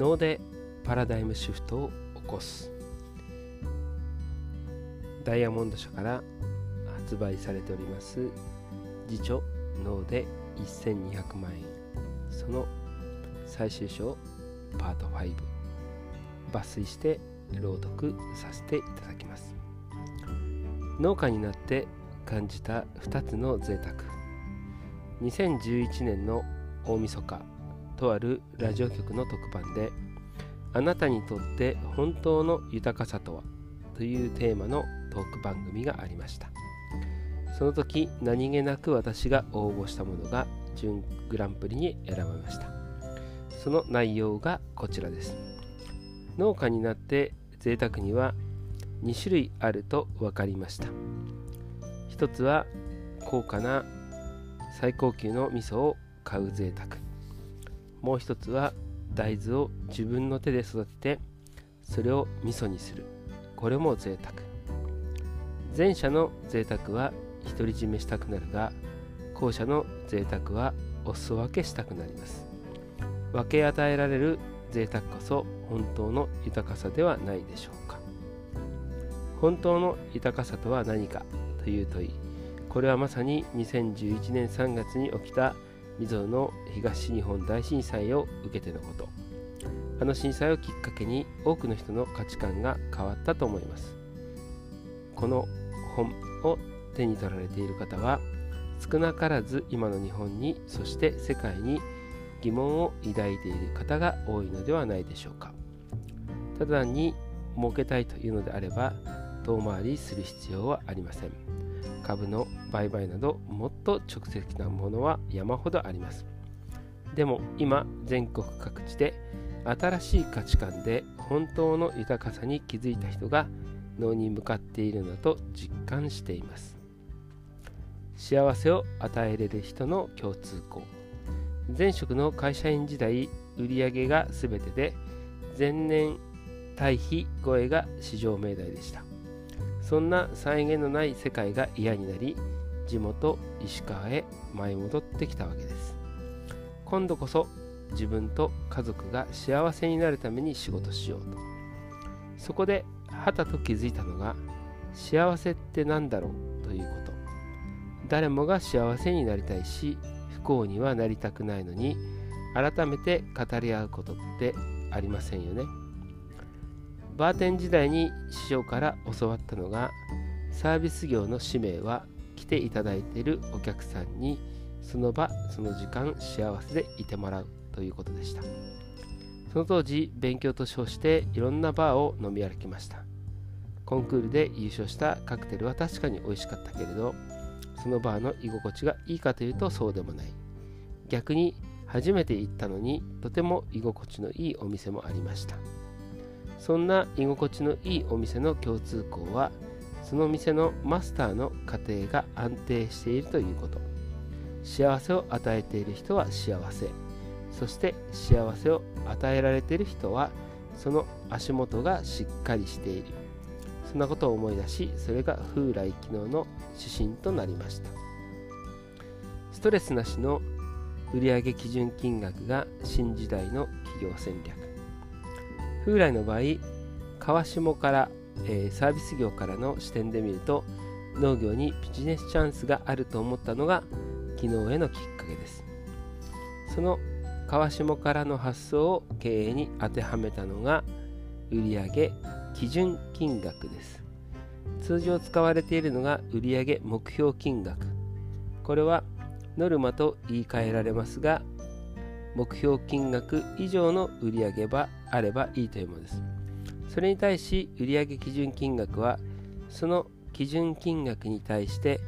脳でパラダイムシフトを起こす。ダイヤモンド社から発売されております。自著脳で1200万円。その最終章パート5抜粋して朗読させていただきます。農家になって感じた2つの贅沢。2011年の大晦日。とあるラジオ局の特番で「あなたにとって本当の豊かさとは?」というテーマのトーク番組がありました。その時何気なく私が応募したものが準グランプリに選ばれました。その内容がこちらです。農家になって贅沢には2種類あると分かりました。一つは高価な最高級の味噌を買う贅沢。もう一つは大豆を自分の手で育ててそれを味噌にする。これも贅沢。前者の贅沢は独り占めしたくなるが後者の贅沢はお裾分けしたくなります。分け与えられる贅沢こそ本当の豊かさではないでしょうか。本当の豊かさとは何かという問いこれはまさに2011年3月に起きたみぞの東日本大震災を受けてのこと。あの震災をきっかけに多くの人の価値観が変わったと思います。この本を手に取られている方は少なからず今の日本にそして世界に疑問を抱いている方が多いのではないでしょうか。ただ単に儲けたいというのであれば遠回りする必要はありません。株の売買などもっと直接的なものは山ほどあります。でも今全国各地で新しい価値観で本当の豊かさに気づいた人が脳に向かっているのだと実感しています。幸せを与えれる人の共通項。前職の会社員時代売上が全てで前年対比超えが市場命題でした。そんな再現のない世界が嫌になり地元石川へ舞い戻ってきたわけです。今度こそ自分と家族が幸せになるために仕事しようと。そこではたと気づいたのが幸せって何だろうということ。誰もが幸せになりたいし不幸にはなりたくないのに改めて語り合うことってありませんよね。バーテン時代に師匠から教わったのがサービス業の使命は来ていただいているお客さんにその場その時間幸せでいてもらうということでした。その当時勉強と称していろんなバーを飲み歩きました。コンクールで優勝したカクテルは確かに美味しかったけれどそのバーの居心地がいいかというとそうでもない。逆に初めて行ったのにとても居心地のいいお店もありました。そんな居心地のいいお店の共通項はその店のマスターの家庭が安定しているということ。幸せを与えている人は幸せ。そして幸せを与えられている人はその足元がしっかりしている。そんなことを思い出しそれが風来機能の指針となりました。ストレスなしの売上基準金額が新時代の企業戦略。風来の場合川下から、えー、サービス業からの視点で見ると農業にビジネスチャンスがあると思ったのが機能へのきっかけです。その川下からの発想を経営に当てはめたのが売上基準金額です。通常使われているのが売上目標金額。これはノルマと言い換えられますが目標金額以上の売上ばあればいいというものです。それに対し売上基準金額はその基準金額に対して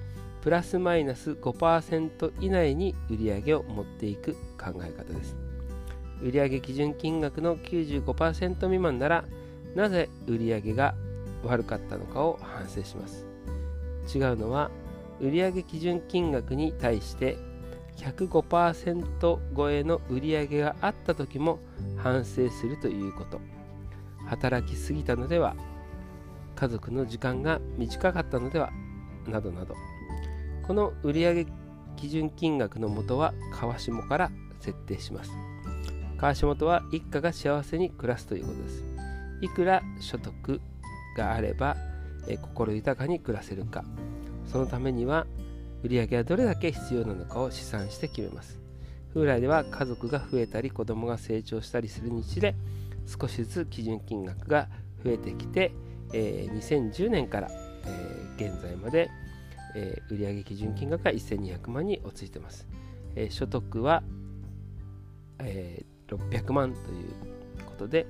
プラスマイナス5%以内に売上を持っていく考え方です。売上基準金額の95%未満ならなぜ売上が悪かったのかを反省します。違うのは売上基準金額に対して105%超えの売り上げがあった時も反省するということ。働きすぎたのでは家族の時間が短かったのではなどなど。この売上基準金額のもとは川下から設定します。川下は一家が幸せに暮らすということです。いくら所得があれば、え心豊かに暮らせるか。そのためには売上がどれだけ必要なのかを試算して決めます。風来では家族が増えたり子供が成長したりするにつれ少しずつ基準金額が増えてきて、えー、2010年から、えー、現在まで、えー、売上基準金額が1200万に落ちてます、え所得は、え600万ということで、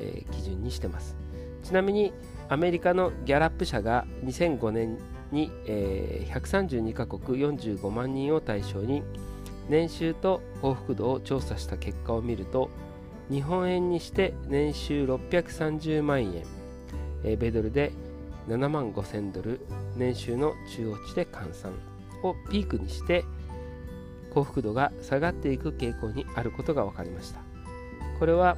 え基準にしてます。ちなみにアメリカのギャラップ社が2005年に、え132カ国45万人を対象に年収と幸福度を調査した結果を見ると日本円にして年収630万円、え米ドルで7万5000ドル年収の中央値で換算。をピークにして幸福度が下がっていく傾向にあることが分かりました。これは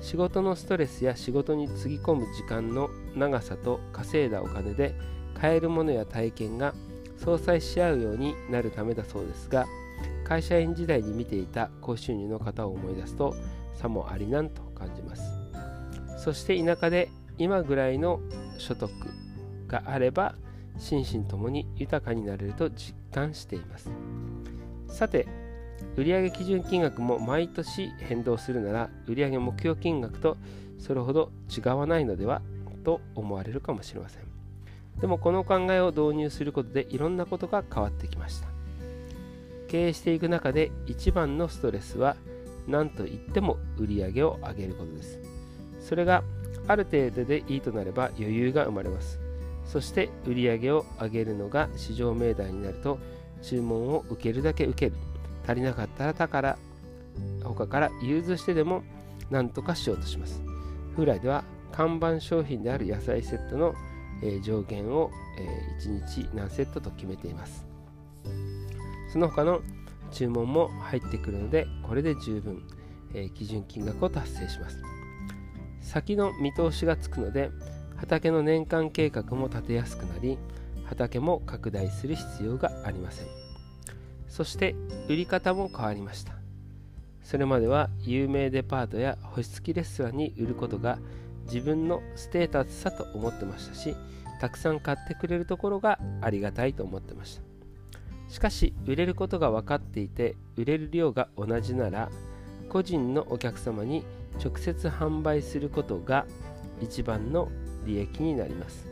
仕事のストレスや仕事につぎ込む時間の長さと稼いだお金で買えるものや体験が相殺し合うようになるためだそうですが会社員時代に見ていた高収入の方を思い出すとさもありなんと感じます。そして田舎で今ぐらいの所得があれば心身ともに豊かになれると実感しています。さて売上基準金額も毎年変動するなら売上目標金額とそれほど違わないのではと思われるかもしれません。でもこの考えを導入することでいろんなことが変わってきました。経営していく中で一番のストレスは何と言っても売り上げを上げることです。それがある程度でいいとなれば余裕が生まれます。そして売り上げを上げるのが市場命題になると注文を受けるだけ受ける。足りなかったら他から他から融通してでも何とかしようとします。風来では看板商品である野菜セットの、え上限を、え1日何セットと決めています。その他の注文も入ってくるのでこれで十分、え基準金額を達成します。先の見通しがつくので畑の年間計画も立てやすくなり畑も拡大する必要がありません。そして売り方も変わりました。それまでは有名デパートや星付きレストランに売ることが自分のステータスさと思ってましたしたくさん買ってくれるところがありがたいと思ってました。しかし売れることが分かっていて売れる量が同じなら個人のお客様に直接販売することが一番の利益になります。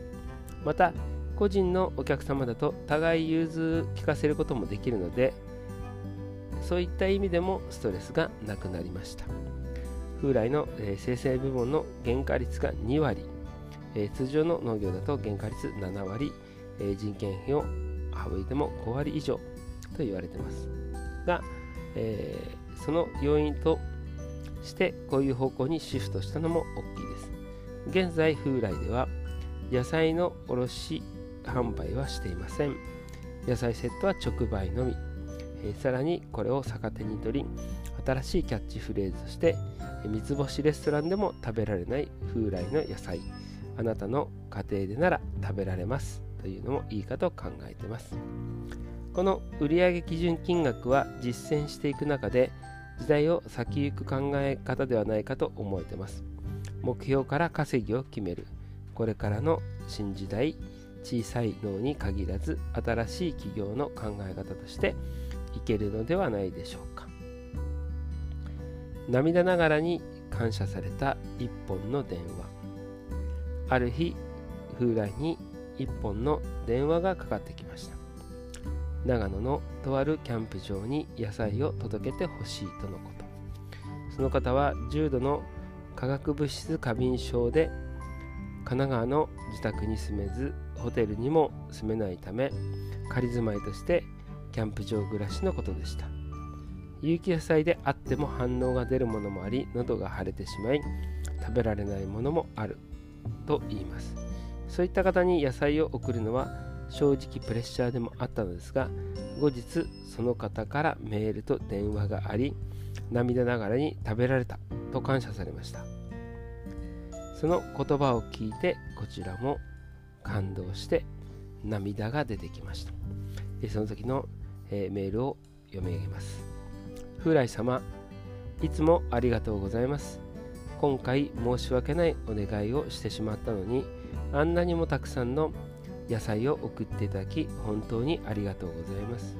また個人のお客様だと互い融通聞かせることもできるのでそういった意味でもストレスがなくなりました。風来の、え、生成部門の原価率が2割、え、通常の農業だと原価率7割、え、人件費を省いても5割以上と言われています。が、えその要因としてこういう方向にシフトしたのも大きいです。現在風来では野菜の卸販売はしていません。野菜セットは直売のみ、えー、さらにこれを逆手に取り新しいキャッチフレーズとして三つ星レストランでも食べられない風来の野菜あなたの家庭でなら食べられますというのもいいかと考えてます。この売上基準金額は実践していく中で時代を先行く考え方ではないかと思えてます。目標から稼ぎを決める。これからの新時代小さい脳に限らず新しい企業の考え方としていけるのではないでしょうか。涙ながらに感謝された一本の電話。ある日風来に一本の電話がかかってきました。長野のとあるキャンプ場に野菜を届けてほしいとのこと。その方は重度の化学物質過敏症で神奈川の自宅に住めずホテルにも住めないため仮住まいとしてキャンプ場暮らしのことでした。有機野菜であっても反応が出るものもあり喉が腫れてしまい食べられないものもあると言います。そういった方に野菜を送るのは正直プレッシャーでもあったのですが後日その方からメールと電話があり涙ながらに食べられたと感謝されました。その言葉を聞いてこちらも感動して涙が出てきました。その時の、え、メールを読み上げます。風来様いつもありがとうございます。今回申し訳ないお願いをしてしまったのにあんなにもたくさんの野菜を送っていただき本当にありがとうございます。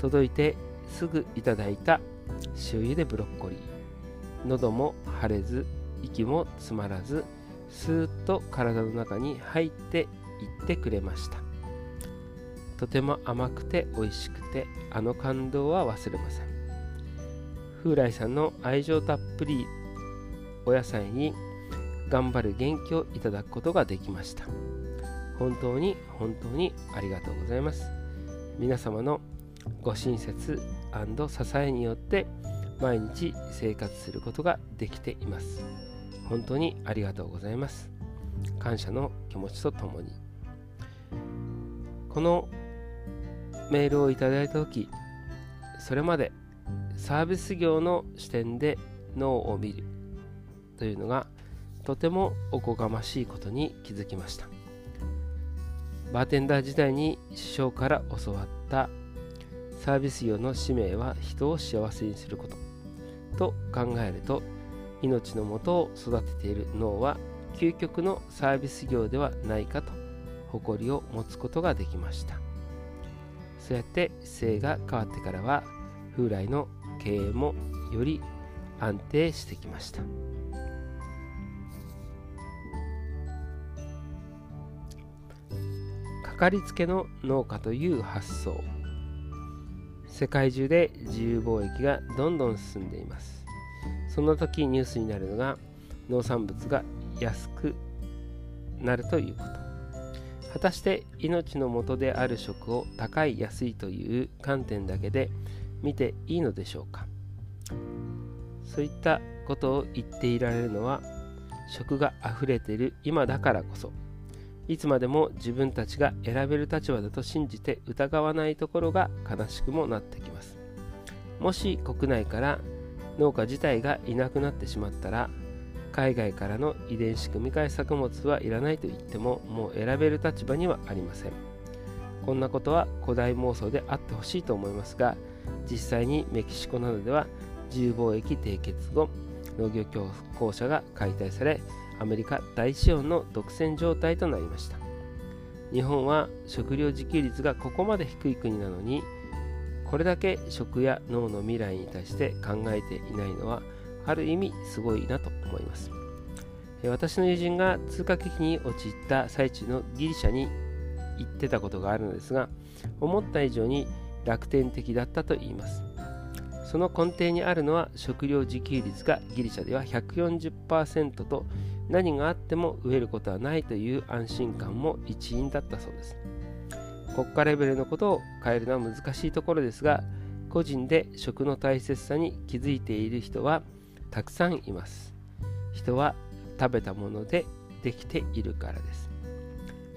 届いてすぐいただいた塩茹でブロッコリー。喉も腫れず息も詰まらずスーッと体の中に入っていってくれました。とても甘くて美味しくてあの感動は忘れません。風来さんの愛情たっぷりお野菜に頑張る元気をいただくことができました。本当に本当にありがとうございます。皆様のご親切支えによって毎日生活することができています。本当にありがとうございます。感謝の気持ちとともに。このメールをいただいた時それまでサービス業の視点で脳を見るというのがとてもおこがましいことに気づきました。バーテンダー時代に師匠から教わったサービス業の使命は人を幸せにすることと考えると命のもとを育てている脳は究極のサービス業ではないかと誇りを持つことができました。そうやって姿勢が変わってからは風来の経営もより安定してきました。かかりつけの農家という発想。世界中で自由貿易がどんどん進んでいます。そんな時ニュースになるのが農産物が安くなるということ。果たして命の元である食を高い安いという観点だけで見ていいのでしょうか？そういったことを言っていられるのは食があふれている今だからこそ。いつまでも自分たちが選べる立場だと信じて疑わないところが悲しくもなってきます。もし国内から農家自体がいなくなってしまったら海外からの遺伝子組み換え作物はいらないと言ってももう選べる立場にはありません。こんなことは古代妄想であってほしいと思いますが実際にメキシコなどでは自由貿易締結後農業競争者が解体されアメリカ大資本の独占状態となりました。日本は食料自給率がここまで低い国なのにこれだけ食や脳の未来に対して考えていないのはある意味すごいなと思います。私の友人が通貨危機に陥った最中のギリシャに行ってたことがあるのですが思った以上に楽天的だったと言います。その根底にあるのは食料自給率がギリシャでは140%と何があっても飢えることはないという安心感も一因だったそうです。国家レベルのことを変えるのは難しいところですが個人で食の大切さに気づいている人はたくさんいます。人は食べたものでできているからです。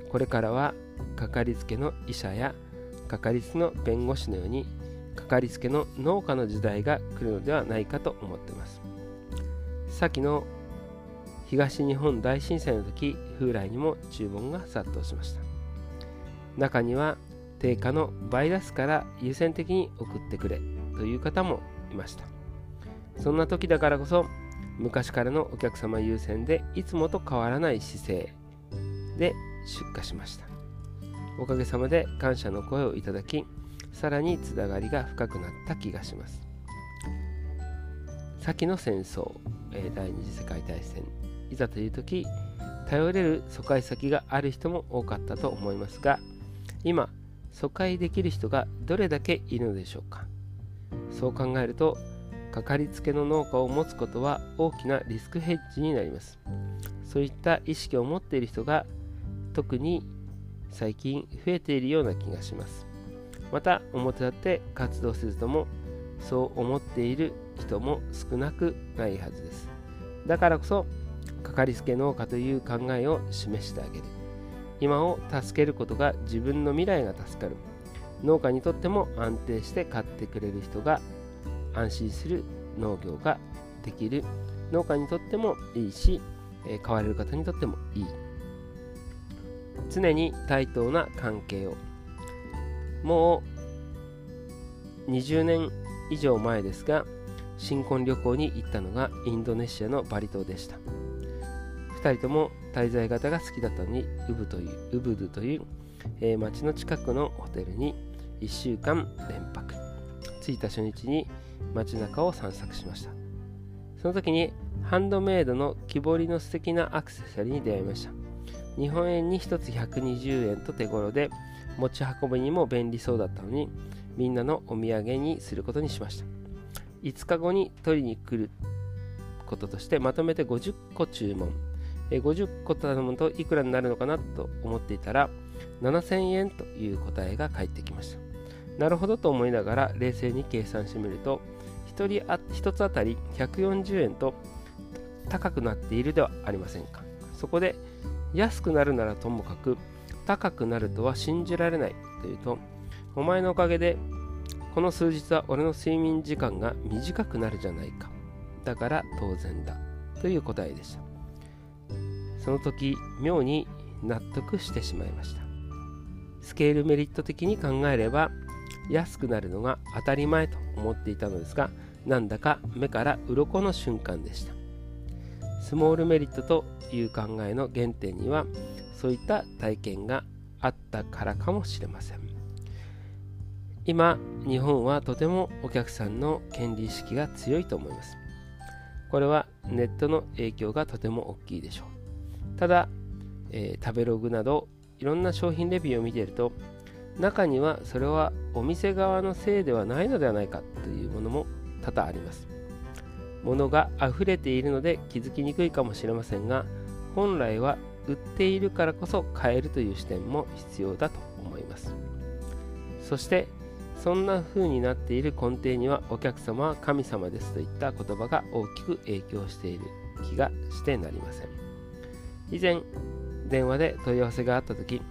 これからはかかりつけの医者やかかりつけの弁護士のようにかかりつけの農家の時代が来るのではないかと思ってます。先の東日本大震災の時風来にも注文が殺到しました。中には定価の倍出すから優先的に送ってくれという方もいました。そんな時だからこそ昔からのお客様優先でいつもと変わらない姿勢で出荷しました。おかげさまで感謝の声をいただきさらにつながりが深くなった気がします。先の戦争、え第二次世界大戦いざという時頼れる疎開先がある人も多かったと思いますが今疎開できる人がどれだけいるのでしょうか。そう考えるとかかりつけの農家を持つことは大きなリスクヘッジになります。そういった意識を持っている人が特に最近増えているような気がします。また表立って活動せずともそう思っている人も少なくないはずです。だからこそかかりつけ農家という考えを示してあげる。今を助けることが自分の未来が助かる。農家にとっても安定して買ってくれる人が安心する農業ができる。農家にとってもいいし、買われる方にとってもいい。常に対等な関係を。もう20年以上前ですが新婚旅行に行ったのがインドネシアのバリ島でした。2人とも滞在型が好きだったのにウブというウブドゥという、えー、町の近くのホテルに1週間連泊。着いた初日に街中を散策しました。その時にハンドメイドの木彫りの素敵なアクセサリーに出会いました。日本円に1つ120円と手頃で持ち運びにも便利そうだったのにみんなのお土産にすることにしました。5日後に取りに来ることとしてまとめて50個注文。50個頼むといくらになるのかなと思っていたら7000円という答えが返ってきました。なるほどと思いながら冷静に計算してみると1人あ1つあたり140円と高くなっているではありませんか。そこで安くなるならともかく高くなるとは信じられないというとお前のおかげでこの数日は俺の睡眠時間が短くなるじゃないか。だから当然だという答えでした。その時妙に納得してしまいました。スケールメリット的に考えれば安くなるのが当たり前と思っていたのですがなんだか目から鱗の瞬間でした。スモールメリットという考えの原点にはそういった体験があったからかもしれません。今日本はとてもお客さんの権利意識が強いと思います。これはネットの影響がとても大きいでしょう。ただ、えー、食べログなどいろんな商品レビューを見ていると中にはそれはお店側のせいではないのではないかというものも多々あります。物が溢れているので気づきにくいかもしれませんが本来は売っているからこそ買えるという視点も必要だと思います。そしてそんな風になっている根底にはお客様は神様ですといった言葉が大きく影響している気がしてなりません。以前電話で問い合わせがあった時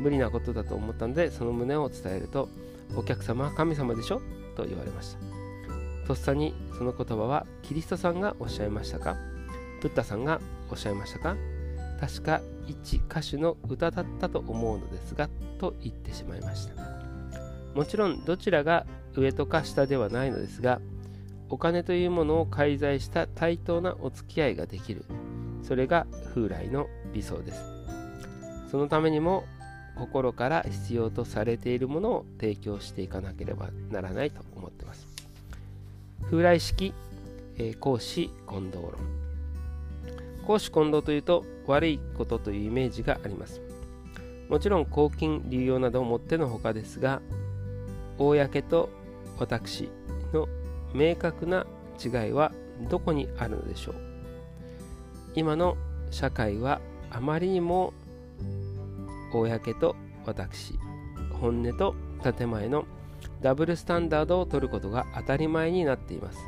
無理なことだと思ったのでその旨を伝えるとお客様は神様でしょと言われました。とっさにその言葉はキリストさんがおっしゃいましたか？ブッダさんがおっしゃいましたか？確か一歌手の歌だったと思うのですがと言ってしまいました。もちろんどちらが上とか下ではないのですがお金というものを介在した対等なお付き合いができる。それが風来の理想です。そのためにも心から必要とされているものを提供していかなければならないと思ってます。風来式、えー、公私混同論。公私混同というと悪いことというイメージがあります。もちろん公金流用などをもってのほかですが公と私の明確な違いはどこにあるのでしょう。今の社会はあまりにも公と私本音と建前のダブルスタンダードを取ることが当たり前になっています。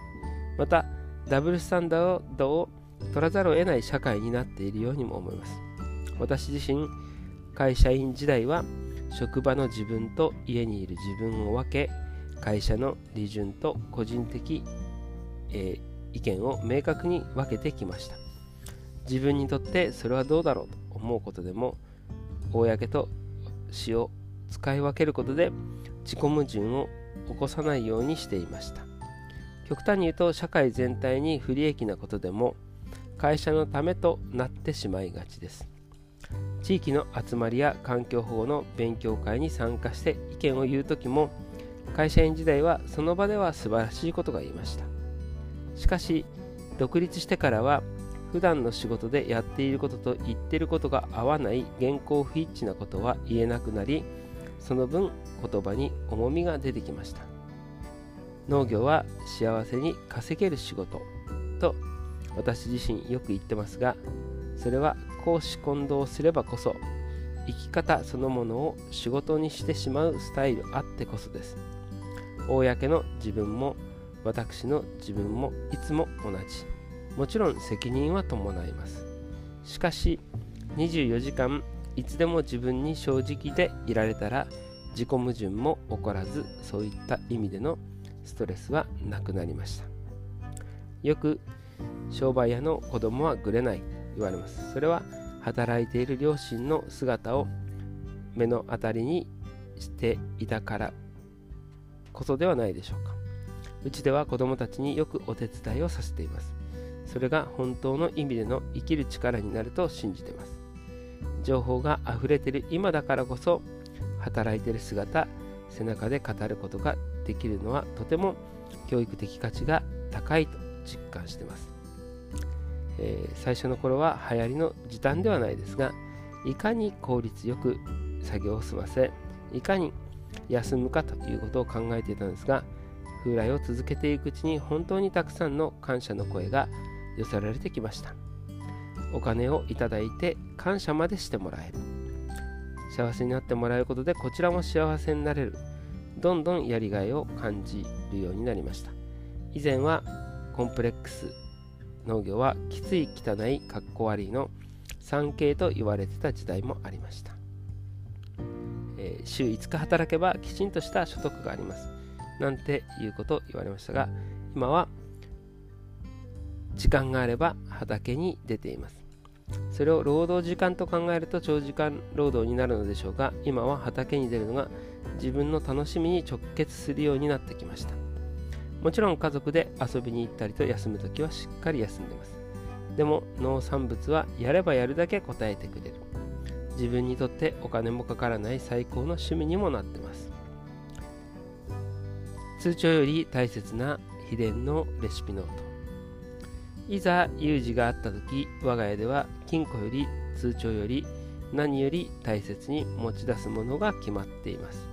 またダブルスタンダードを取らざるを得ない社会になっているようにも思います。私自身会社員時代は職場の自分と家にいる自分を分け会社の利潤と個人的、えー、意見を明確に分けてきました。自分にとってそれはどうだろうと思うことでも公と私を使い分けることで自己矛盾を起こさないようにしていました。極端に言うと社会全体に不利益なことでも会社のためとなってしまいがちです。地域の集まりや環境保護の勉強会に参加して意見を言う時も会社員時代はその場では素晴らしいことが言いました。しかし独立してからは普段の仕事でやっていることと言ってることが合わない現行不一致なことは言えなくなりその分言葉に重みが出てきました。農業は幸せに稼げる仕事と私自身よく言ってますがそれは公私混同すればこそ生き方そのものを仕事にしてしまうスタイルあってこそです。公の自分も私の自分もいつも同じ。もちろん責任は伴います。しかし24時間いつでも自分に正直でいられたら自己矛盾も起こらずそういった意味でのストレスはなくなりました。よく商売屋の子供はぐれない言われます。それは働いている両親の姿を目の当たりにしていたからこそではないでしょうか。うちでは子供たちによくお手伝いをさせています。それが本当の意味での生きる力になると信じています。情報があふれている今だからこそ働いている姿背中で語ることができるのはとても教育的価値が高いと実感しています、えー、最初の頃は流行りの時短ではないですがいかに効率よく作業を済ませいかに休むかということを考えていたんですが風来を続けていくうちに本当にたくさんの感謝の声が寄せられてきました。お金をいただいて感謝までしてもらえる。幸せになってもらえることでこちらも幸せになれる。どんどんやりがいを感じるようになりました。以前はコンプレックス農業はきつい汚いかっこ悪いの 3K と言われてた時代もありました、えー、週5日働けばきちんとした所得があります。なんていうことを言われましたが今は時間があれば畑に出ています。それを労働時間と考えると長時間労働になるのでしょうが今は畑に出るのが自分の楽しみに直結するようになってきました。もちろん家族で遊びに行ったりと休む時はしっかり休んでます。でも農産物はやればやるだけ答えてくれる。自分にとってお金もかからない最高の趣味にもなってます。通帳より大切な秘伝のレシピノート。いざ有事があった時我が家では金庫より通帳より何より大切に持ち出すものが決まっています。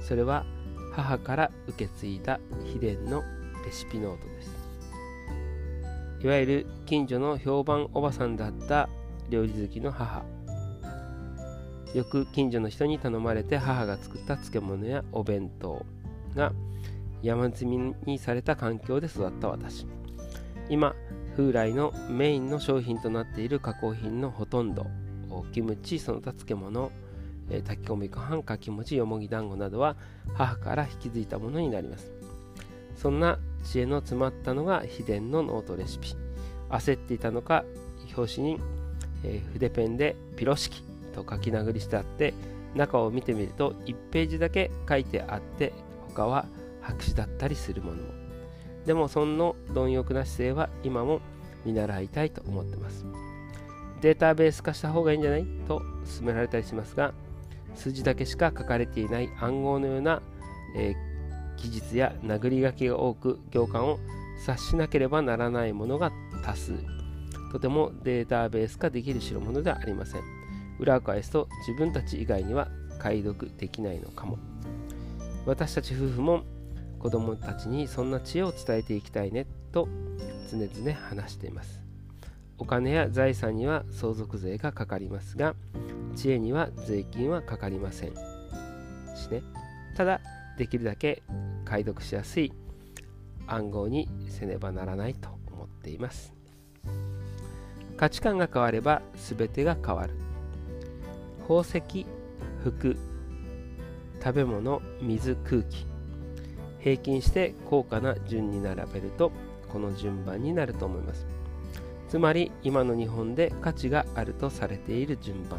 それは母から受け継いだ秘伝のレシピノートです。いわゆる近所の評判おばさんだった料理好きの母。よく近所の人に頼まれて母が作った漬物やお弁当が山積みにされた環境で育った私。今風来のメインの商品となっている加工品のほとんどキムチその他漬物、炊き込みご飯かき餅よもぎ団子などは母から引き継いだものになります。そんな知恵の詰まったのが秘伝のノートレシピ。焦っていたのか表紙に、えー、筆ペンでピロシキと書き殴りしてあって中を見てみると1ページだけ書いてあって他は白紙だったりするものも。でもその貪欲な姿勢は今も見習いたいと思ってます。データベース化した方がいいんじゃないと勧められたりしますが数字だけしか書かれていない暗号のような、えー、記述や殴り書きが多く行間を察しなければならないものが多数。とてもデータベース化できる代物ではありません。裏を返すと自分たち以外には解読できないのかも。私たち夫婦も子供たちにそんな知恵を伝えていきたいねと常々話しています。お金や財産には相続税がかかりますが知恵には税金はかかりません。しねただできるだけ解読しやすい暗号にせねばならないと思っています。価値観が変われば全てが変わる。宝石服食べ物水空気。平均して高価な順に並べるとこの順番になると思います。つまり今の日本で価値があるとされている順番。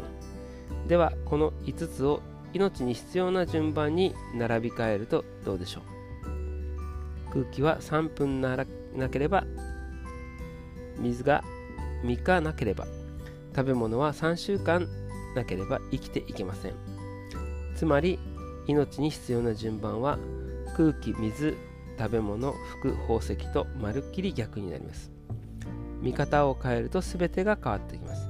ではこの5つを命に必要な順番に並び替えるとどうでしょう？空気は3分ならなければ水が3日なければ食べ物は3週間なければ生きていけません。つまり命に必要な順番は空気水食べ物服宝石とまるっきり逆になります。見方を変えると全てが変わってきます。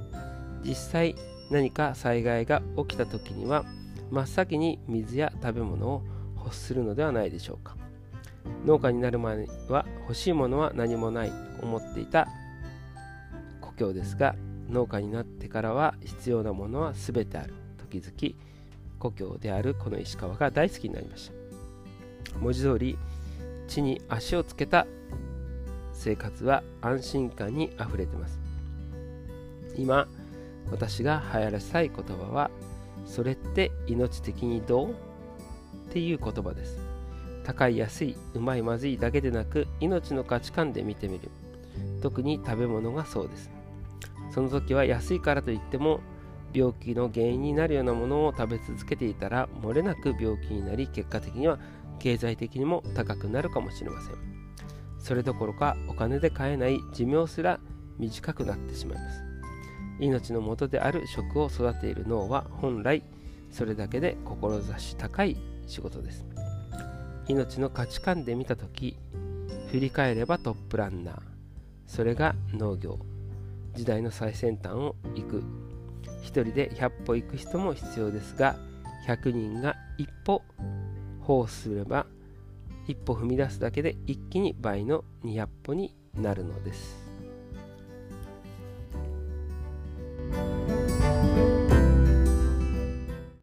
実際何か災害が起きた時には真っ先に水や食べ物を欲するのではないでしょうか。農家になる前は欲しいものは何もないと思っていた故郷ですが農家になってからは必要なものは全てある。時々故郷であるこの石川が大好きになりました。文字通り地に足をつけた生活は安心感にあふれてます。今私が流行らせたい言葉はそれって命的にどう？っていう言葉です。高い安いうまいまずいだけでなく命の価値観で見てみる。特に食べ物がそうです。その時は安いからといっても病気の原因になるようなものを食べ続けていたら漏れなく病気になり結果的には経済的にも高くなるかもしれません。それどころかお金で買えない寿命すら短くなってしまいます。命の元である食を育ている脳は本来それだけで志高い仕事です。命の価値観で見た時振り返ればトップランナー。それが農業。時代の最先端を行く。1人で100歩行く人も必要ですが100人が一歩歩をすれば一歩踏み出すだけで一気に倍の200歩になるのです。